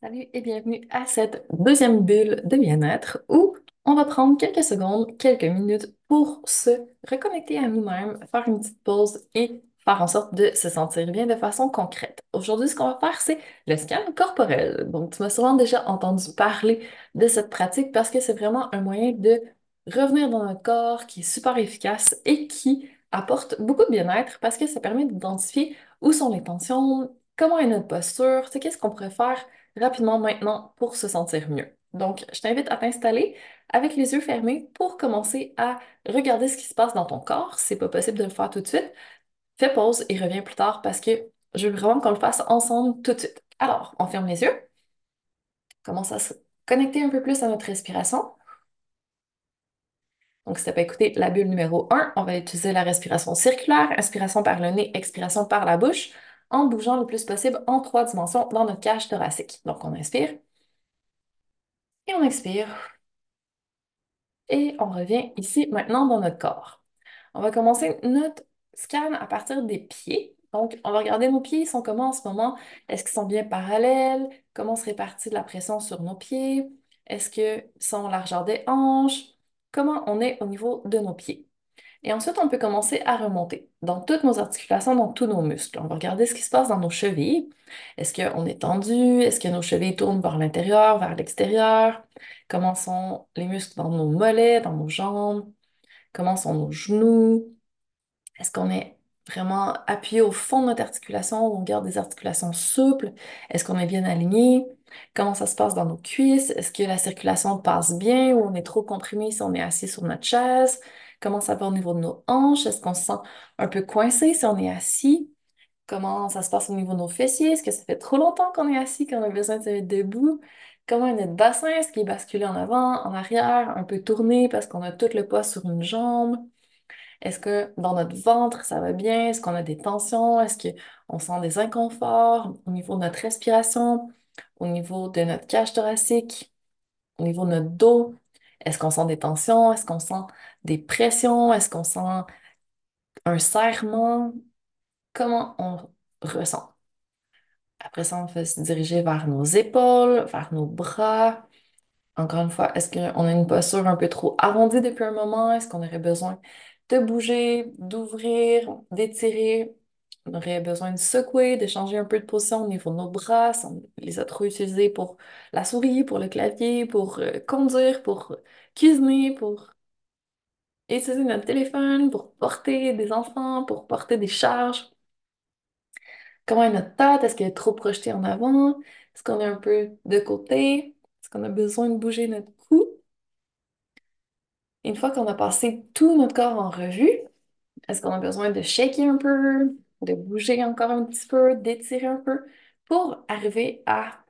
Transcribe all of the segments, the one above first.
Salut et bienvenue à cette deuxième bulle de bien-être où on va prendre quelques secondes, quelques minutes pour se reconnecter à nous-mêmes, faire une petite pause et faire en sorte de se sentir bien de façon concrète. Aujourd'hui, ce qu'on va faire, c'est le scan corporel. Donc, tu m'as souvent déjà entendu parler de cette pratique parce que c'est vraiment un moyen de revenir dans notre corps qui est super efficace et qui apporte beaucoup de bien-être parce que ça permet d'identifier où sont les tensions, comment est notre posture, qu'est-ce qu'on pourrait faire rapidement maintenant pour se sentir mieux. Donc, je t'invite à t'installer avec les yeux fermés pour commencer à regarder ce qui se passe dans ton corps. C'est pas possible de le faire tout de suite, fais pause et reviens plus tard parce que je veux vraiment qu'on le fasse ensemble tout de suite. Alors, on ferme les yeux, commence à se connecter un peu plus à notre respiration. Donc, si tu n'as pas écouté la bulle numéro 1, on va utiliser la respiration circulaire, inspiration par le nez, expiration par la bouche en bougeant le plus possible en trois dimensions dans notre cage thoracique. Donc, on inspire et on expire. Et on revient ici maintenant dans notre corps. On va commencer notre scan à partir des pieds. Donc, on va regarder nos pieds, ils sont comment en ce moment? Est-ce qu'ils sont bien parallèles? Comment se répartit la pression sur nos pieds? Est-ce qu'ils sont largeur des hanches? Comment on est au niveau de nos pieds? Et ensuite, on peut commencer à remonter dans toutes nos articulations, dans tous nos muscles. On va regarder ce qui se passe dans nos chevilles. Est-ce qu'on est tendu? Est-ce que nos chevilles tournent vers l'intérieur, vers l'extérieur? Comment sont les muscles dans nos mollets, dans nos jambes? Comment sont nos genoux? Est-ce qu'on est vraiment appuyé au fond de notre articulation on garde des articulations souples? Est-ce qu'on est bien aligné? Comment ça se passe dans nos cuisses? Est-ce que la circulation passe bien ou on est trop comprimé si on est assis sur notre chaise? Comment ça va au niveau de nos hanches? Est-ce qu'on se sent un peu coincé si on est assis? Comment ça se passe au niveau de nos fessiers? Est-ce que ça fait trop longtemps qu'on est assis, qu'on a besoin de se mettre debout? Comment est notre bassin? Est-ce qu'il est basculé en avant, en arrière, un peu tourné parce qu'on a tout le poids sur une jambe? Est-ce que dans notre ventre, ça va bien? Est-ce qu'on a des tensions? Est-ce qu'on sent des inconforts au niveau de notre respiration, au niveau de notre cage thoracique, au niveau de notre dos? Est-ce qu'on sent des tensions? Est-ce qu'on sent des pressions? Est-ce qu'on sent un serrement? Comment on ressent? Après ça, on va se diriger vers nos épaules, vers nos bras. Encore une fois, est-ce qu'on a une posture un peu trop arrondie depuis un moment? Est-ce qu'on aurait besoin de bouger, d'ouvrir, d'étirer? On aurait besoin de secouer, de changer un peu de position au niveau de nos bras. On les a trop utilisés pour la souris, pour le clavier, pour euh, conduire, pour cuisiner, pour utiliser notre téléphone, pour porter des enfants, pour porter des charges. Comment est notre tête? Est-ce qu'elle est trop projetée en avant? Est-ce qu'on est un peu de côté? Est-ce qu'on a besoin de bouger notre cou? Une fois qu'on a passé tout notre corps en revue, est-ce qu'on a besoin de shaker un peu, de bouger encore un petit peu, d'étirer un peu pour arriver à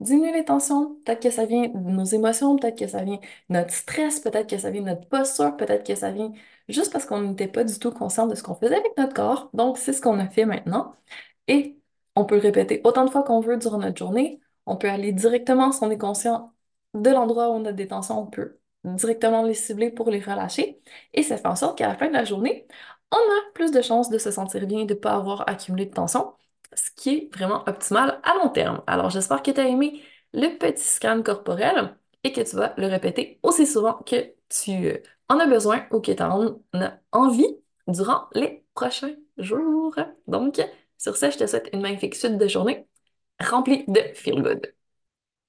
diminuer les tensions? Peut-être que ça vient de nos émotions, peut-être que ça vient de notre stress, peut-être que ça vient de notre posture, peut-être que ça vient juste parce qu'on n'était pas du tout conscient de ce qu'on faisait avec notre corps. Donc, c'est ce qu'on a fait maintenant. Et on peut le répéter autant de fois qu'on veut durant notre journée. On peut aller directement, si on est conscient de l'endroit où on a des tensions, on peut directement les cibler pour les relâcher. Et ça fait en sorte qu'à la fin de la journée, on a plus de chances de se sentir bien et de ne pas avoir accumulé de tension, ce qui est vraiment optimal à long terme. Alors, j'espère que tu as aimé le petit scan corporel et que tu vas le répéter aussi souvent que tu en as besoin ou que tu en as envie durant les prochains jours. Donc, sur ce, je te souhaite une magnifique suite de journée remplie de feel good.